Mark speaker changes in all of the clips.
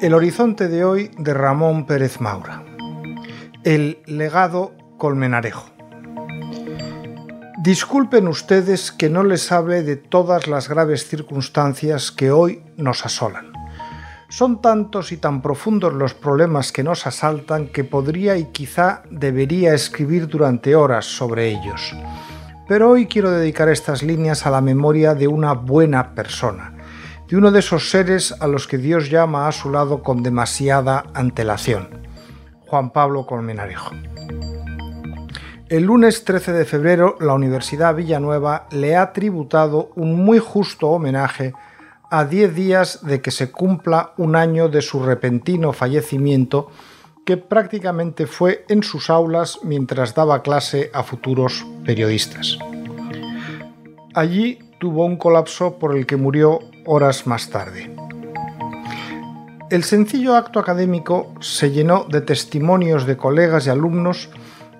Speaker 1: El horizonte de hoy de Ramón Pérez Maura. El legado colmenarejo. Disculpen ustedes que no les hable de todas las graves circunstancias que hoy nos asolan. Son tantos y tan profundos los problemas que nos asaltan que podría y quizá debería escribir durante horas sobre ellos. Pero hoy quiero dedicar estas líneas a la memoria de una buena persona, de uno de esos seres a los que Dios llama a su lado con demasiada antelación, Juan Pablo Colmenarejo. El lunes 13 de febrero la Universidad Villanueva le ha tributado un muy justo homenaje a 10 días de que se cumpla un año de su repentino fallecimiento que prácticamente fue en sus aulas mientras daba clase a futuros periodistas. Allí tuvo un colapso por el que murió horas más tarde. El sencillo acto académico se llenó de testimonios de colegas y alumnos,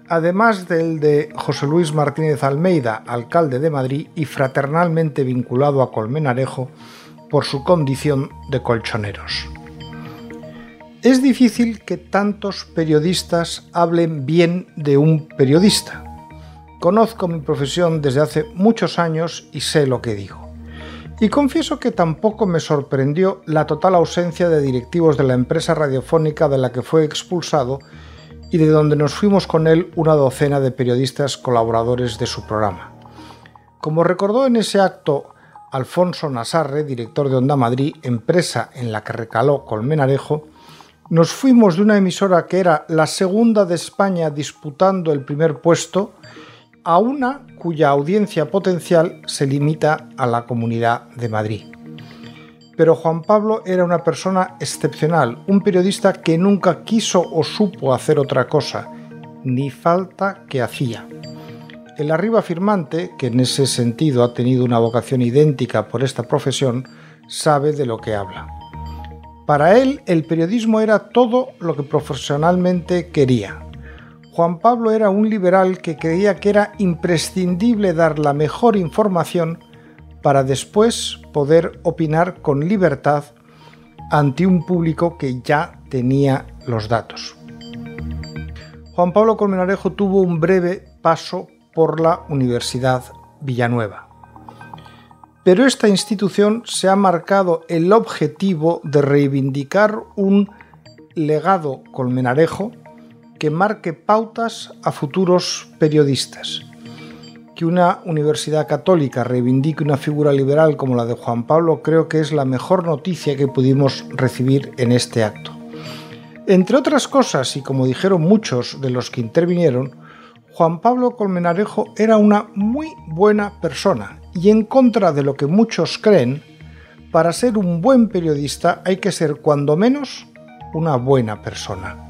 Speaker 1: además del de José Luis Martínez Almeida, alcalde de Madrid y fraternalmente vinculado a Colmenarejo por su condición de colchoneros. Es difícil que tantos periodistas hablen bien de un periodista. Conozco mi profesión desde hace muchos años y sé lo que digo. Y confieso que tampoco me sorprendió la total ausencia de directivos de la empresa radiofónica de la que fue expulsado y de donde nos fuimos con él una docena de periodistas colaboradores de su programa. Como recordó en ese acto Alfonso Nasarre, director de Onda Madrid, empresa en la que recaló Colmenarejo, nos fuimos de una emisora que era la segunda de España disputando el primer puesto a una cuya audiencia potencial se limita a la Comunidad de Madrid. Pero Juan Pablo era una persona excepcional, un periodista que nunca quiso o supo hacer otra cosa, ni falta que hacía. El arriba firmante, que en ese sentido ha tenido una vocación idéntica por esta profesión, sabe de lo que habla. Para él, el periodismo era todo lo que profesionalmente quería, Juan Pablo era un liberal que creía que era imprescindible dar la mejor información para después poder opinar con libertad ante un público que ya tenía los datos. Juan Pablo Colmenarejo tuvo un breve paso por la Universidad Villanueva. Pero esta institución se ha marcado el objetivo de reivindicar un legado colmenarejo que marque pautas a futuros periodistas. Que una universidad católica reivindique una figura liberal como la de Juan Pablo creo que es la mejor noticia que pudimos recibir en este acto. Entre otras cosas, y como dijeron muchos de los que intervinieron, Juan Pablo Colmenarejo era una muy buena persona y en contra de lo que muchos creen, para ser un buen periodista hay que ser cuando menos una buena persona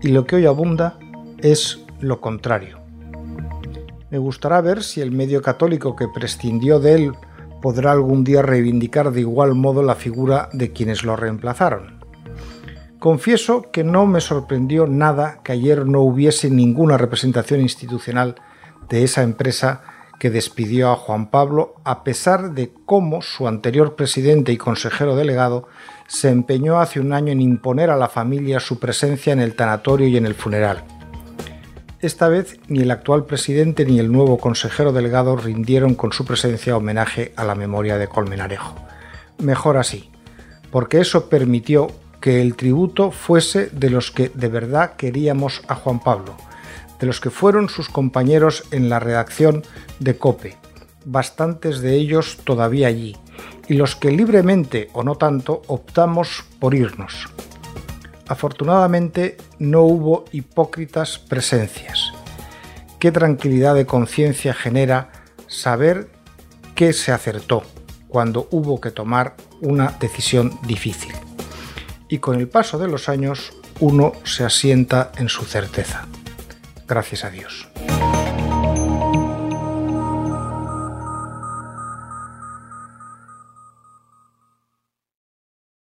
Speaker 1: y lo que hoy abunda es lo contrario. Me gustará ver si el medio católico que prescindió de él podrá algún día reivindicar de igual modo la figura de quienes lo reemplazaron. Confieso que no me sorprendió nada que ayer no hubiese ninguna representación institucional de esa empresa que despidió a Juan Pablo a pesar de cómo su anterior presidente y consejero delegado se empeñó hace un año en imponer a la familia su presencia en el tanatorio y en el funeral. Esta vez ni el actual presidente ni el nuevo consejero delegado rindieron con su presencia homenaje a la memoria de Colmenarejo. Mejor así, porque eso permitió que el tributo fuese de los que de verdad queríamos a Juan Pablo, de los que fueron sus compañeros en la redacción de COPE, bastantes de ellos todavía allí, y los que libremente o no tanto optamos por irnos. Afortunadamente no hubo hipócritas presencias. Qué tranquilidad de conciencia genera saber que se acertó cuando hubo que tomar una decisión difícil. Y con el paso de los años uno se asienta en su certeza. Gracias a Dios.